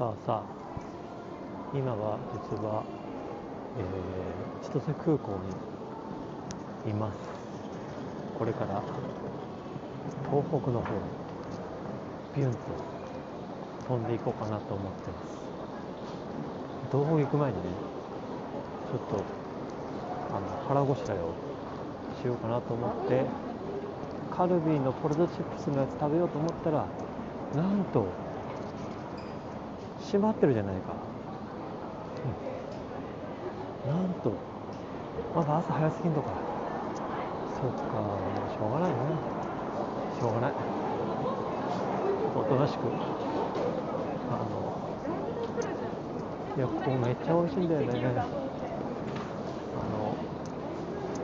さあさあ今は実は、えー、千歳空港にいます。これから東北の方にビュンと飛んでいこうかなと思ってます。東北行く前にねちょっとあの腹ごしらえをしようかなと思ってカルビーのポテトチップスのやつ食べようと思ったらなんと閉まってるじゃないか、うん、なんとまだ朝早すぎんのか。そっかしょうがないねしょうがない。おとなしく。あのいやここめっちゃ美味しいんだよね。あの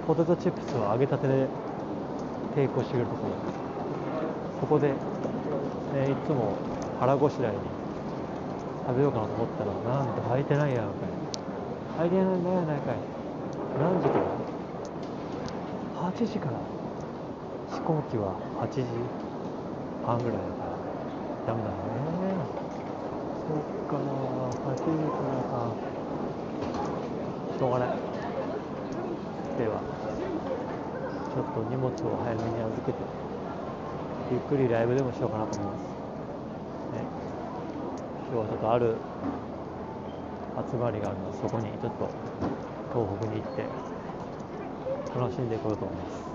ポテトチップスを揚げたてで提供してくれるところ。そこで、えいつも腹ごしらえに食べようかなと思ったらなんと空いてないやんかい。空いてないやないかい。何時から？8時から。飛行機は8時半ぐらいだから。ダメだね。そっか8時からか。しょうがない。ではちょっと荷物を早めに預けてゆっくりライブでもしようかなと思います、今日はちょっとある集まりがあるのでそこにちょっと東北に行って楽しんでいこうと思います。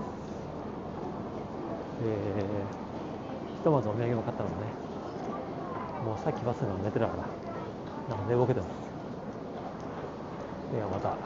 えー、ひとまずお土産も買ったのでねもうさっきバスが寝てたからなんか寝ぼけてます。ではまた。